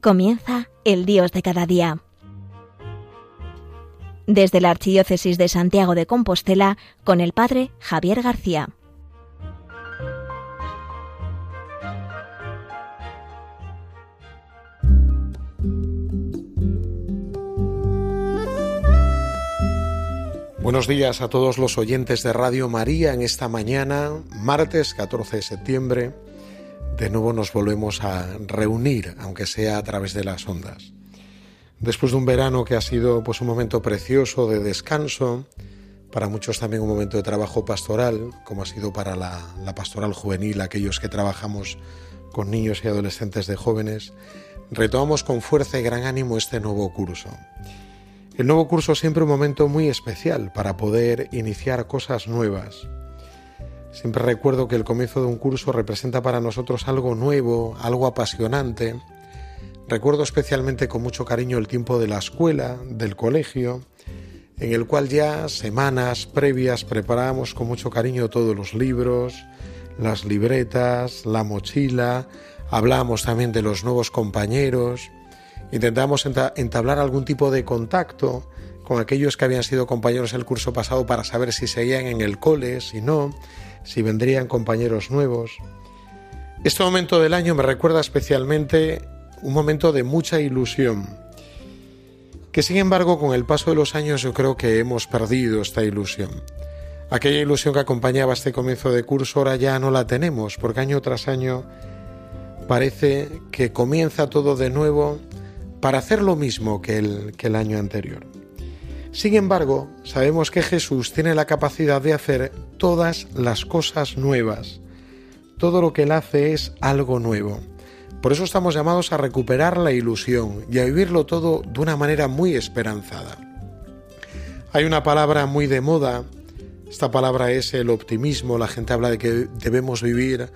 Comienza el Dios de cada día. Desde la Archidiócesis de Santiago de Compostela, con el Padre Javier García. Buenos días a todos los oyentes de Radio María en esta mañana, martes 14 de septiembre. De nuevo nos volvemos a reunir, aunque sea a través de las ondas. Después de un verano que ha sido pues un momento precioso de descanso, para muchos también un momento de trabajo pastoral, como ha sido para la, la pastoral juvenil, aquellos que trabajamos con niños y adolescentes de jóvenes, retomamos con fuerza y gran ánimo este nuevo curso. El nuevo curso es siempre un momento muy especial para poder iniciar cosas nuevas. Siempre recuerdo que el comienzo de un curso representa para nosotros algo nuevo, algo apasionante. Recuerdo especialmente con mucho cariño el tiempo de la escuela, del colegio, en el cual ya semanas previas preparábamos con mucho cariño todos los libros, las libretas, la mochila, hablábamos también de los nuevos compañeros, Intentamos entablar algún tipo de contacto con aquellos que habían sido compañeros el curso pasado para saber si seguían en el cole, si no, si vendrían compañeros nuevos. Este momento del año me recuerda especialmente un momento de mucha ilusión, que sin embargo con el paso de los años yo creo que hemos perdido esta ilusión. Aquella ilusión que acompañaba este comienzo de curso ahora ya no la tenemos, porque año tras año parece que comienza todo de nuevo para hacer lo mismo que el, que el año anterior. Sin embargo, sabemos que Jesús tiene la capacidad de hacer todas las cosas nuevas. Todo lo que Él hace es algo nuevo. Por eso estamos llamados a recuperar la ilusión y a vivirlo todo de una manera muy esperanzada. Hay una palabra muy de moda, esta palabra es el optimismo, la gente habla de que debemos vivir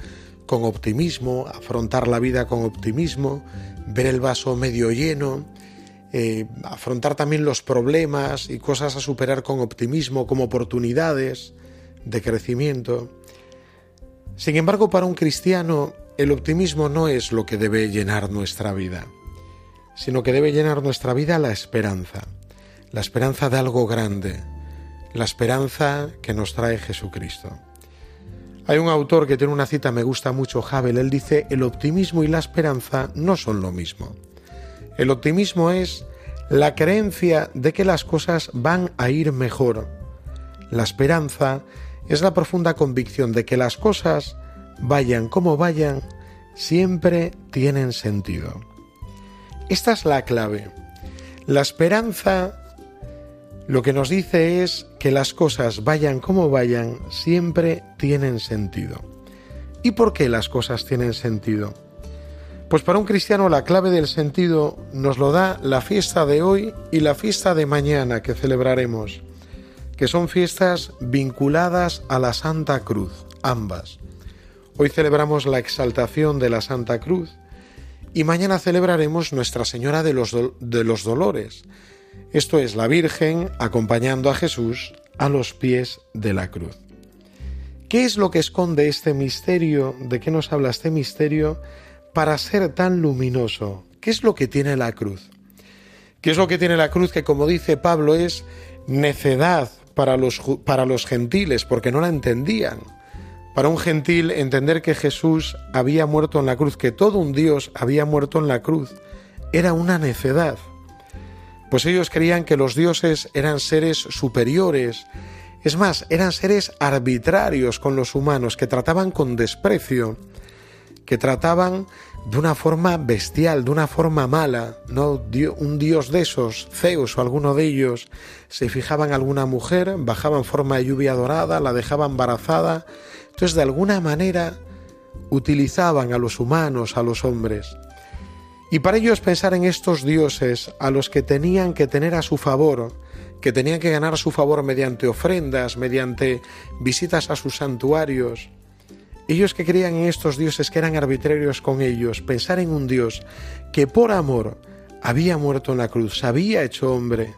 con optimismo, afrontar la vida con optimismo, ver el vaso medio lleno, eh, afrontar también los problemas y cosas a superar con optimismo como oportunidades de crecimiento. Sin embargo, para un cristiano, el optimismo no es lo que debe llenar nuestra vida, sino que debe llenar nuestra vida la esperanza, la esperanza de algo grande, la esperanza que nos trae Jesucristo. Hay un autor que tiene una cita, me gusta mucho, Havel, él dice, el optimismo y la esperanza no son lo mismo. El optimismo es la creencia de que las cosas van a ir mejor. La esperanza es la profunda convicción de que las cosas, vayan como vayan, siempre tienen sentido. Esta es la clave. La esperanza lo que nos dice es que las cosas vayan como vayan, siempre tienen sentido. ¿Y por qué las cosas tienen sentido? Pues para un cristiano la clave del sentido nos lo da la fiesta de hoy y la fiesta de mañana que celebraremos, que son fiestas vinculadas a la Santa Cruz, ambas. Hoy celebramos la exaltación de la Santa Cruz y mañana celebraremos Nuestra Señora de los, de los Dolores, esto es la Virgen acompañando a Jesús a los pies de la cruz. ¿Qué es lo que esconde este misterio? ¿De qué nos habla este misterio para ser tan luminoso? ¿Qué es lo que tiene la cruz? ¿Qué es lo que tiene la cruz que, como dice Pablo, es necedad para los, para los gentiles porque no la entendían? Para un gentil entender que Jesús había muerto en la cruz, que todo un Dios había muerto en la cruz, era una necedad pues ellos creían que los dioses eran seres superiores, es más, eran seres arbitrarios con los humanos, que trataban con desprecio, que trataban de una forma bestial, de una forma mala, ¿no? Un dios de esos, Zeus o alguno de ellos, se fijaban en alguna mujer, bajaban forma de lluvia dorada, la dejaban embarazada, entonces de alguna manera utilizaban a los humanos, a los hombres. Y para ellos pensar en estos dioses a los que tenían que tener a su favor, que tenían que ganar su favor mediante ofrendas, mediante visitas a sus santuarios, ellos que creían en estos dioses que eran arbitrarios con ellos, pensar en un Dios que por amor había muerto en la cruz, había hecho hombre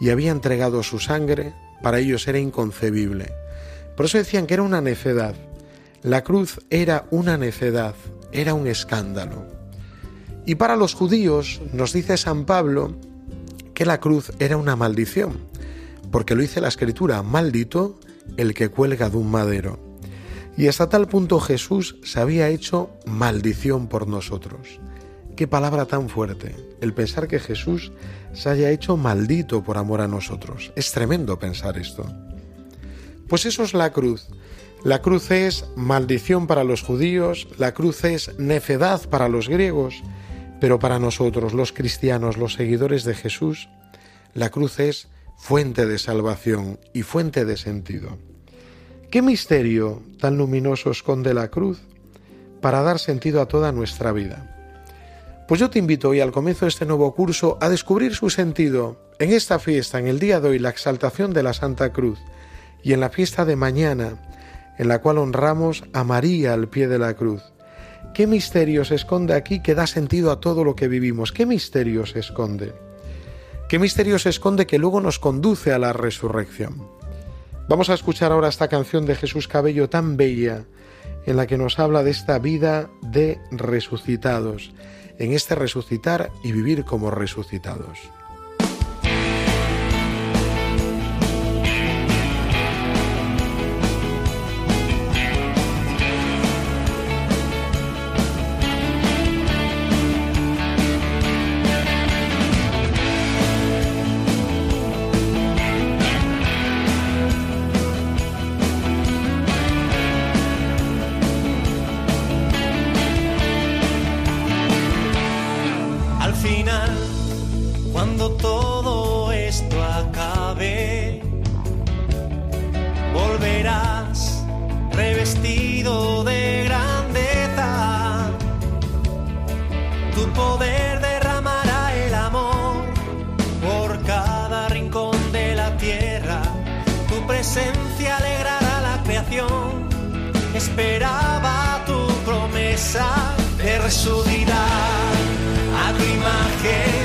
y había entregado su sangre, para ellos era inconcebible. Por eso decían que era una necedad. La cruz era una necedad, era un escándalo. Y para los judíos nos dice San Pablo que la cruz era una maldición, porque lo dice la escritura, maldito el que cuelga de un madero. Y hasta tal punto Jesús se había hecho maldición por nosotros. Qué palabra tan fuerte, el pensar que Jesús se haya hecho maldito por amor a nosotros. Es tremendo pensar esto. Pues eso es la cruz. La cruz es maldición para los judíos, la cruz es necedad para los griegos, pero para nosotros, los cristianos, los seguidores de Jesús, la cruz es fuente de salvación y fuente de sentido. ¿Qué misterio tan luminoso esconde la cruz para dar sentido a toda nuestra vida? Pues yo te invito hoy al comienzo de este nuevo curso a descubrir su sentido en esta fiesta, en el día de hoy, la exaltación de la Santa Cruz, y en la fiesta de mañana, en la cual honramos a María al pie de la cruz. ¿Qué misterio se esconde aquí que da sentido a todo lo que vivimos? ¿Qué misterio se esconde? ¿Qué misterio se esconde que luego nos conduce a la resurrección? Vamos a escuchar ahora esta canción de Jesús Cabello tan bella, en la que nos habla de esta vida de resucitados, en este resucitar y vivir como resucitados. resucitar a tu imagen,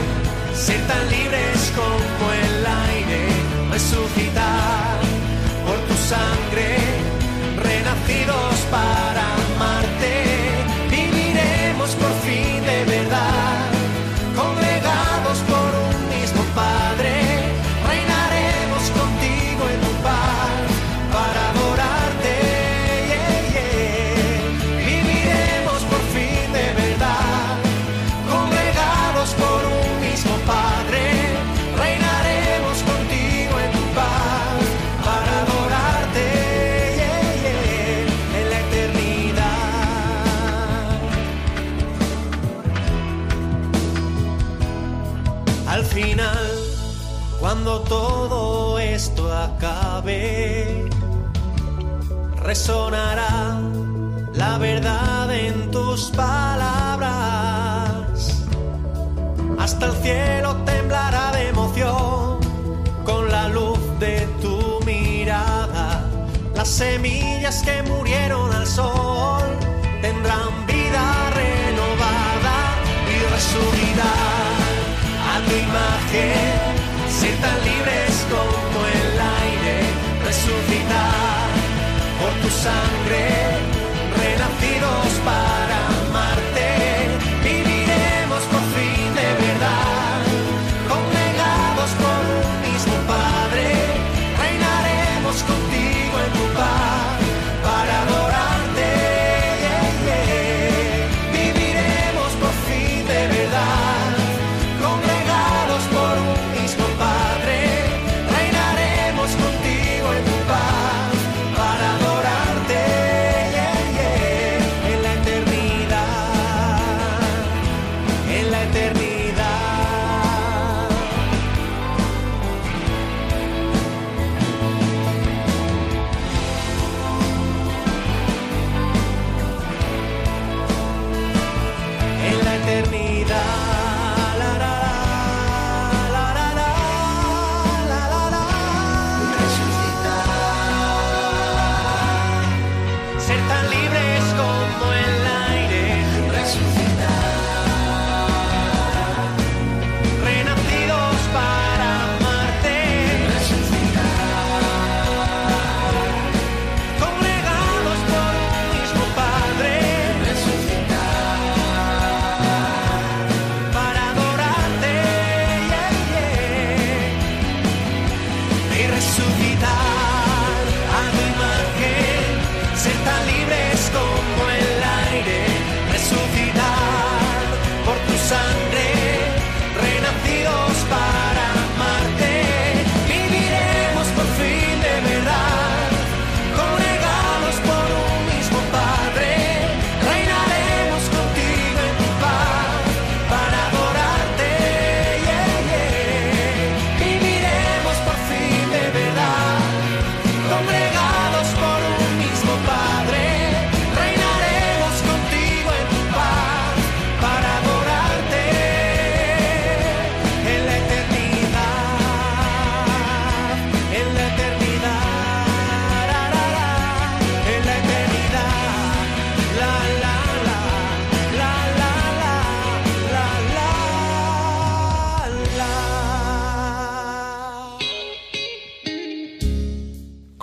ser tan libres como el aire, resucitar por tu sangre, renacidos para resonará la verdad en tus palabras. Hasta el cielo temblará de emoción con la luz de tu mirada. Las semillas que murieron al sol tendrán vida renovada y resurgirán a tu imagen, tu sangre,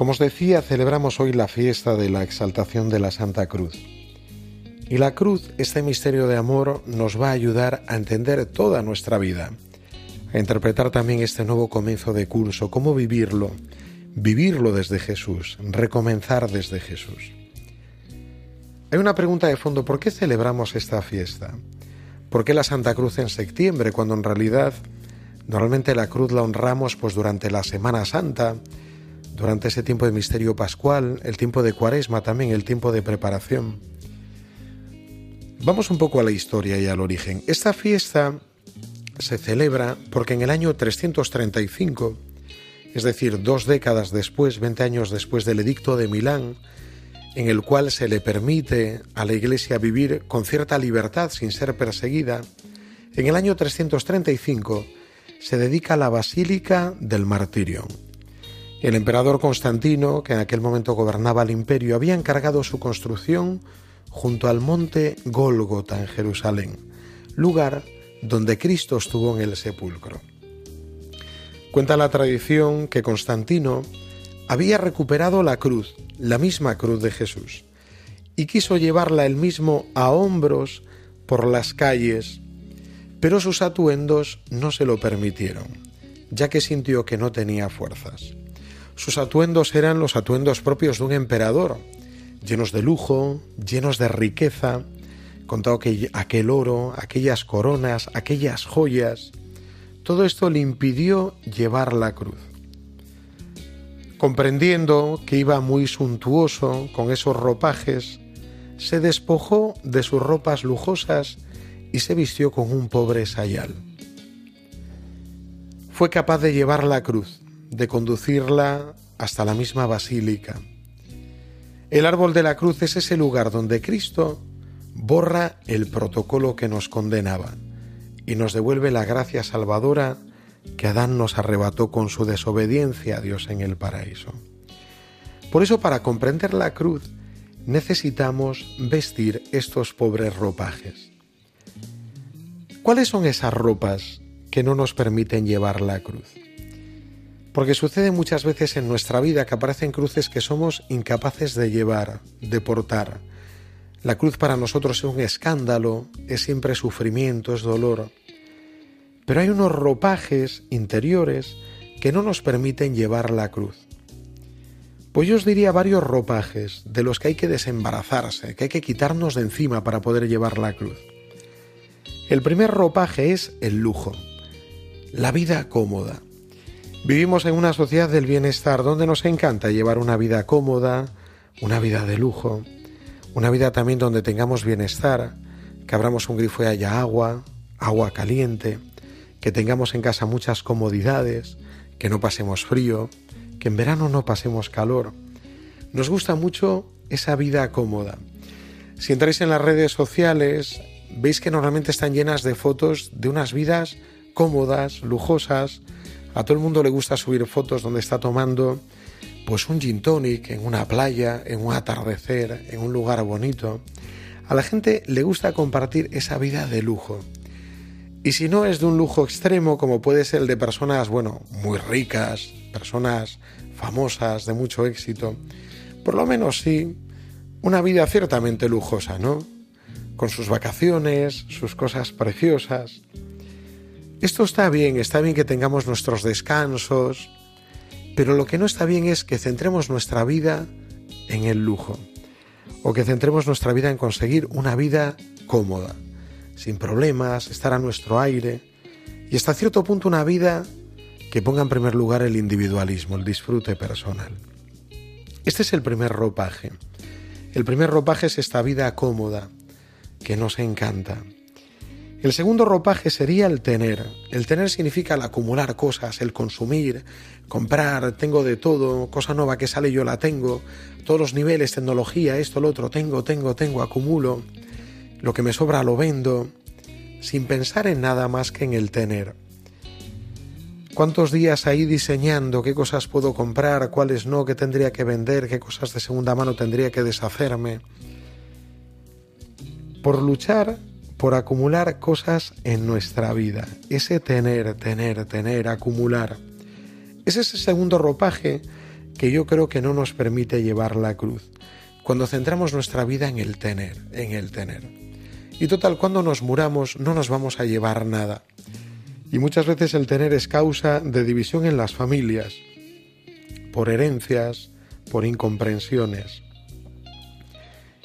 Como os decía, celebramos hoy la fiesta de la exaltación de la Santa Cruz. Y la cruz, este misterio de amor, nos va a ayudar a entender toda nuestra vida, a interpretar también este nuevo comienzo de curso, cómo vivirlo, vivirlo desde Jesús, recomenzar desde Jesús. Hay una pregunta de fondo, ¿por qué celebramos esta fiesta? ¿Por qué la Santa Cruz en septiembre, cuando en realidad normalmente la cruz la honramos pues durante la Semana Santa, durante ese tiempo de misterio pascual, el tiempo de cuaresma también, el tiempo de preparación? Vamos un poco a la historia y al origen. Esta fiesta se celebra porque en el año 335, es decir, dos décadas después, 20 años después del Edicto de Milán, en el cual se le permite a la Iglesia vivir con cierta libertad sin ser perseguida, en el año 335 se dedica a la Basílica del Martirio. El emperador Constantino, que en aquel momento gobernaba el imperio, había encargado su construcción junto al monte Gólgota en Jerusalén, lugar donde Cristo estuvo en el sepulcro. Cuenta la tradición que Constantino había recuperado la cruz, la misma cruz de Jesús, y quiso llevarla él mismo a hombros por las calles, pero sus atuendos no se lo permitieron, ya que sintió que no tenía fuerzas. Sus atuendos eran los atuendos propios de un emperador, llenos de lujo, llenos de riqueza, contado que aquel oro, aquellas coronas, aquellas joyas, todo esto le impidió llevar la cruz. Comprendiendo que iba muy suntuoso con esos ropajes, se despojó de sus ropas lujosas y se vistió con un pobre sayal. Fue capaz de llevar la cruz, de conducirla hasta la misma basílica. El árbol de la cruz es ese lugar donde Cristo borra el protocolo que nos condenaba y nos devuelve la gracia salvadora que Adán nos arrebató con su desobediencia a Dios en el paraíso. Por eso para comprender la cruz necesitamos vestir estos pobres ropajes. ¿Cuáles son esas ropas que no nos permiten llevar la cruz? Porque sucede muchas veces en nuestra vida que aparecen cruces que somos incapaces de llevar, de portar. La cruz para nosotros es un escándalo, es siempre sufrimiento, es dolor. Pero hay unos ropajes interiores que no nos permiten llevar la cruz. Pues yo os diría varios ropajes de los que hay que desembarazarse, que hay que quitarnos de encima para poder llevar la cruz. El primer ropaje es el lujo, la vida cómoda. Vivimos en una sociedad del bienestar donde nos encanta llevar una vida cómoda, una vida de lujo, una vida también donde tengamos bienestar, que abramos un grifo y haya agua, agua caliente, que tengamos en casa muchas comodidades, que no pasemos frío, que en verano no pasemos calor. Nos gusta mucho esa vida cómoda. Si entráis en las redes sociales, veis que normalmente están llenas de fotos de unas vidas cómodas, lujosas. A todo el mundo le gusta subir fotos donde está tomando pues un gin tonic en una playa, en un atardecer, en un lugar bonito. A la gente le gusta compartir esa vida de lujo. Y si no es de un lujo extremo, como puede ser el de personas, bueno, muy ricas, personas famosas, de mucho éxito, por lo menos sí, una vida ciertamente lujosa, ¿no? Con sus vacaciones, sus cosas preciosas. Esto está bien, está bien que tengamos nuestros descansos, pero lo que no está bien es que centremos nuestra vida en el lujo, o que centremos nuestra vida en conseguir una vida cómoda sin problemas, estar a nuestro aire y hasta cierto punto una vida que ponga en primer lugar el individualismo, el disfrute personal. Este es el primer ropaje. El primer ropaje es esta vida cómoda que nos encanta. El segundo ropaje sería el tener. El tener significa el acumular cosas, el consumir, comprar, tengo de todo, cosa nueva que sale yo la tengo, todos los niveles, tecnología, esto, lo otro, tengo, tengo, tengo, acumulo lo que me sobra lo vendo, sin pensar en nada más que en el tener. ¿Cuántos días ahí diseñando qué cosas puedo comprar, cuáles no, qué tendría que vender, qué cosas de segunda mano tendría que deshacerme? Por luchar, por acumular cosas en nuestra vida. Ese tener, tener, tener, acumular. Es ese segundo ropaje que yo creo que no nos permite llevar la cruz, cuando centramos nuestra vida en el tener, en el tener. Y total, cuando nos muramos no nos vamos a llevar nada. Y muchas veces el tener es causa de división en las familias, por herencias, por incomprensiones.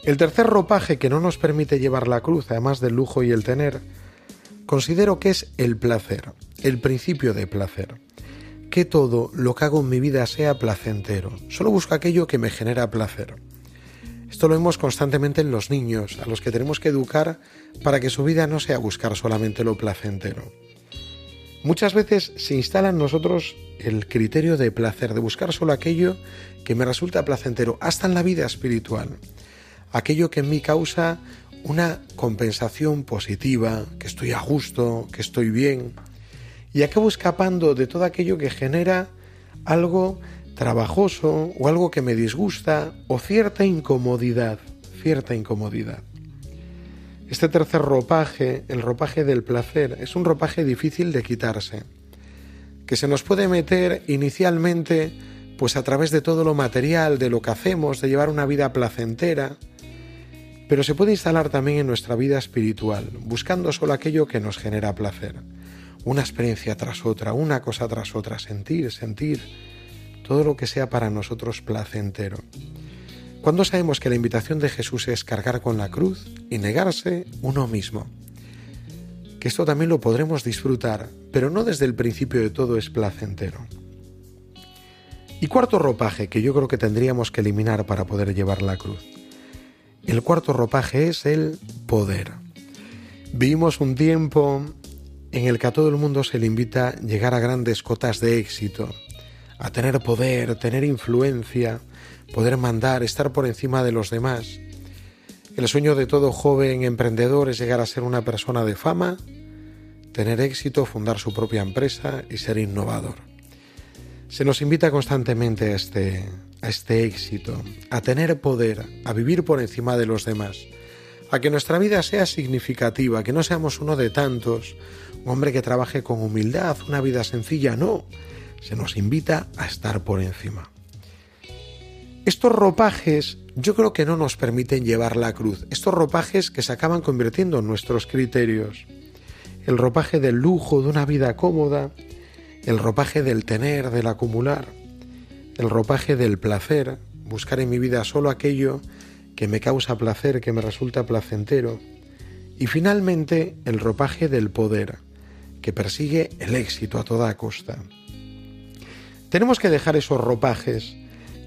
El tercer ropaje que no nos permite llevar la cruz, además del lujo y el tener, considero que es el placer, el principio de placer. Que todo lo que hago en mi vida sea placentero. Solo busco aquello que me genera placer. Esto lo vemos constantemente en los niños, a los que tenemos que educar para que su vida no sea buscar solamente lo placentero. Muchas veces se instala en nosotros el criterio de placer, de buscar solo aquello que me resulta placentero, hasta en la vida espiritual aquello que en mí causa una compensación positiva, que estoy a gusto, que estoy bien, y acabo escapando de todo aquello que genera algo trabajoso o algo que me disgusta o cierta incomodidad, cierta incomodidad. Este tercer ropaje, el ropaje del placer, es un ropaje difícil de quitarse, que se nos puede meter inicialmente pues a través de todo lo material, de lo que hacemos, de llevar una vida placentera, pero se puede instalar también en nuestra vida espiritual, buscando solo aquello que nos genera placer. Una experiencia tras otra, una cosa tras otra, sentir, sentir, todo lo que sea para nosotros placentero. Cuando sabemos que la invitación de Jesús es cargar con la cruz y negarse uno mismo. Que esto también lo podremos disfrutar, pero no desde el principio de todo es placentero. Y cuarto ropaje que yo creo que tendríamos que eliminar para poder llevar la cruz el cuarto ropaje es el poder. Vivimos un tiempo en el que a todo el mundo se le invita a llegar a grandes cotas de éxito, a tener poder, tener influencia, poder mandar, estar por encima de los demás. El sueño de todo joven emprendedor es llegar a ser una persona de fama, tener éxito, fundar su propia empresa y ser innovador. Se nos invita constantemente a este, a este éxito, a tener poder, a vivir por encima de los demás, a que nuestra vida sea significativa, que no seamos uno de tantos, un hombre que trabaje con humildad, una vida sencilla, no, se nos invita a estar por encima. Estos ropajes yo creo que no nos permiten llevar la cruz, estos ropajes que se acaban convirtiendo en nuestros criterios. El ropaje del lujo, de una vida cómoda, el ropaje del tener, del acumular. El ropaje del placer, buscar en mi vida solo aquello que me causa placer, que me resulta placentero, y finalmente el ropaje del poder, que persigue el éxito a toda costa. Tenemos que dejar esos ropajes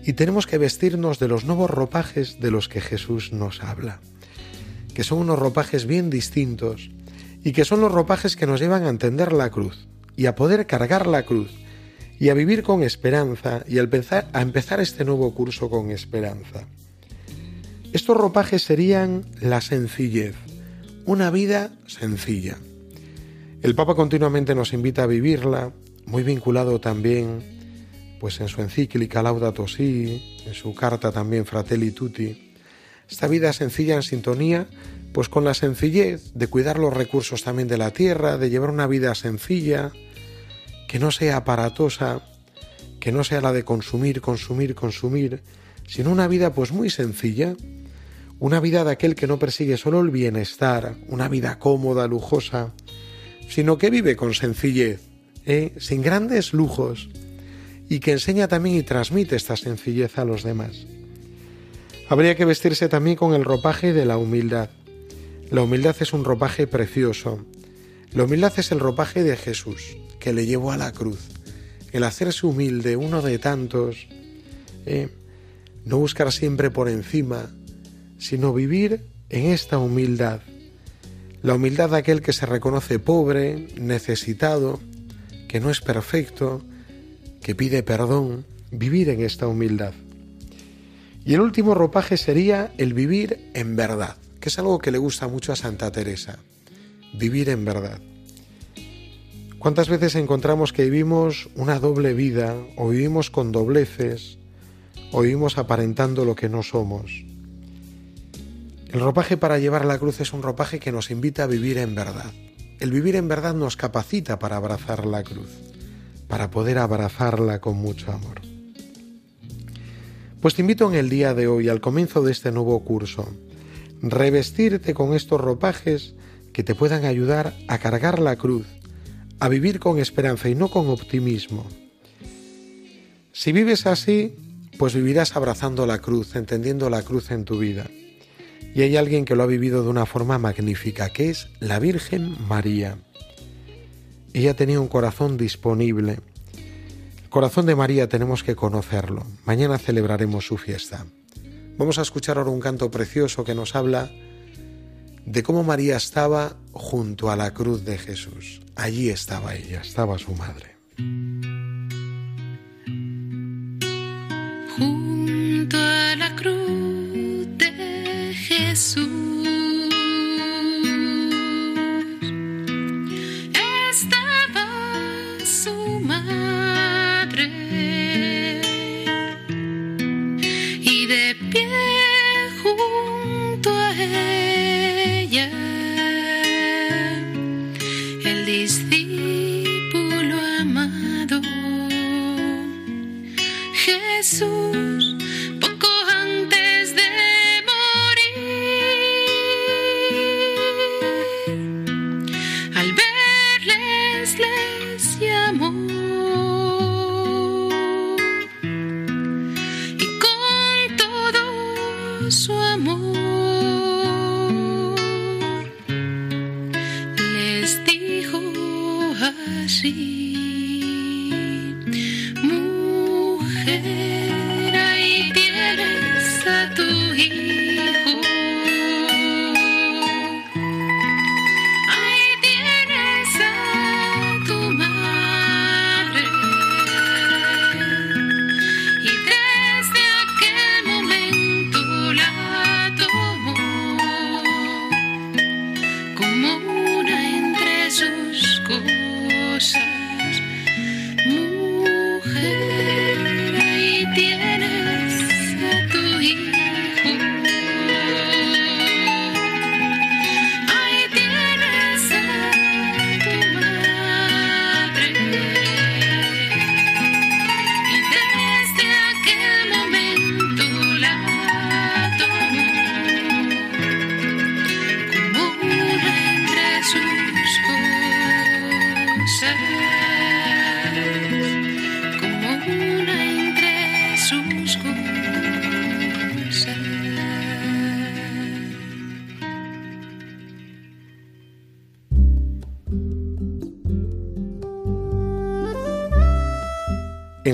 y tenemos que vestirnos de los nuevos ropajes de los que Jesús nos habla, que son unos ropajes bien distintos y que son los ropajes que nos llevan a entender la cruz y a poder cargar la cruz y a vivir con esperanza y a empezar, a empezar este nuevo curso con esperanza. Estos ropajes serían la sencillez, una vida sencilla. El Papa continuamente nos invita a vivirla, muy vinculado también pues en su encíclica Laudato Si, en su carta también Fratelli Tutti. Esta vida sencilla en sintonía pues con la sencillez de cuidar los recursos también de la tierra, de llevar una vida sencilla, que no sea aparatosa, que no sea la de consumir, consumir, consumir, sino una vida pues muy sencilla, una vida de aquel que no persigue solo el bienestar, una vida cómoda, lujosa, sino que vive con sencillez, ¿eh? sin grandes lujos, y que enseña también y transmite esta sencillez a los demás. Habría que vestirse también con el ropaje de la humildad. La humildad es un ropaje precioso. La humildad es el ropaje de Jesús que le llevó a la cruz. El hacerse humilde, uno de tantos, eh, no buscar siempre por encima, sino vivir en esta humildad. La humildad de aquel que se reconoce pobre, necesitado, que no es perfecto, que pide perdón, vivir en esta humildad. Y el último ropaje sería el vivir en verdad, que es algo que le gusta mucho a Santa Teresa, vivir en verdad. ¿Cuántas veces encontramos que vivimos una doble vida o vivimos con dobleces o vivimos aparentando lo que no somos? El ropaje para llevar la cruz es un ropaje que nos invita a vivir en verdad. El vivir en verdad nos capacita para abrazar la cruz, para poder abrazarla con mucho amor. Pues te invito en el día de hoy, al comienzo de este nuevo curso, revestirte con estos ropajes que te puedan ayudar a cargar la cruz, a vivir con esperanza y no con optimismo. Si vives así, pues vivirás abrazando la cruz, entendiendo la cruz en tu vida. Y hay alguien que lo ha vivido de una forma magnífica, que es la Virgen María. Ella tenía un corazón disponible. El corazón de María tenemos que conocerlo. Mañana celebraremos su fiesta. Vamos a escuchar ahora un canto precioso que nos habla de cómo María estaba junto a la cruz de Jesús. Allí estaba ella, estaba su madre.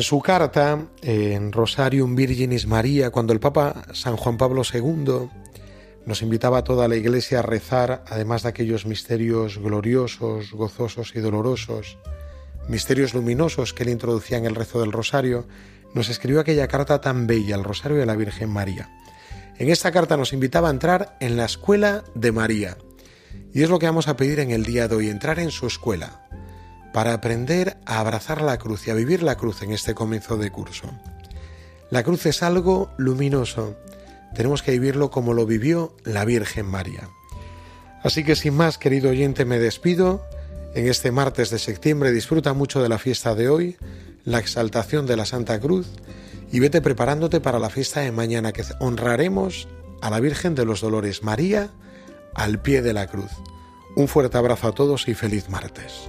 Su carta, en Rosarium Virginis María, cuando el Papa San Juan Pablo II nos invitaba a toda la Iglesia a rezar, además de aquellos misterios gloriosos, gozosos y dolorosos, misterios luminosos que él introducía en el rezo del Rosario, nos escribió aquella carta tan bella, el Rosario de la Virgen María. En esta carta nos invitaba a entrar en la escuela de María. Y es lo que vamos a pedir en el día de hoy, entrar en su escuela para aprender a abrazar la cruz y a vivir la cruz en este comienzo de curso. La cruz es algo luminoso, tenemos que vivirlo como lo vivió la Virgen María. Así que sin más, querido oyente, me despido. En este martes de septiembre disfruta mucho de la fiesta de hoy, la exaltación de la Santa Cruz, y vete preparándote para la fiesta de mañana que honraremos a la Virgen de los Dolores María al pie de la cruz. Un fuerte abrazo a todos y feliz martes.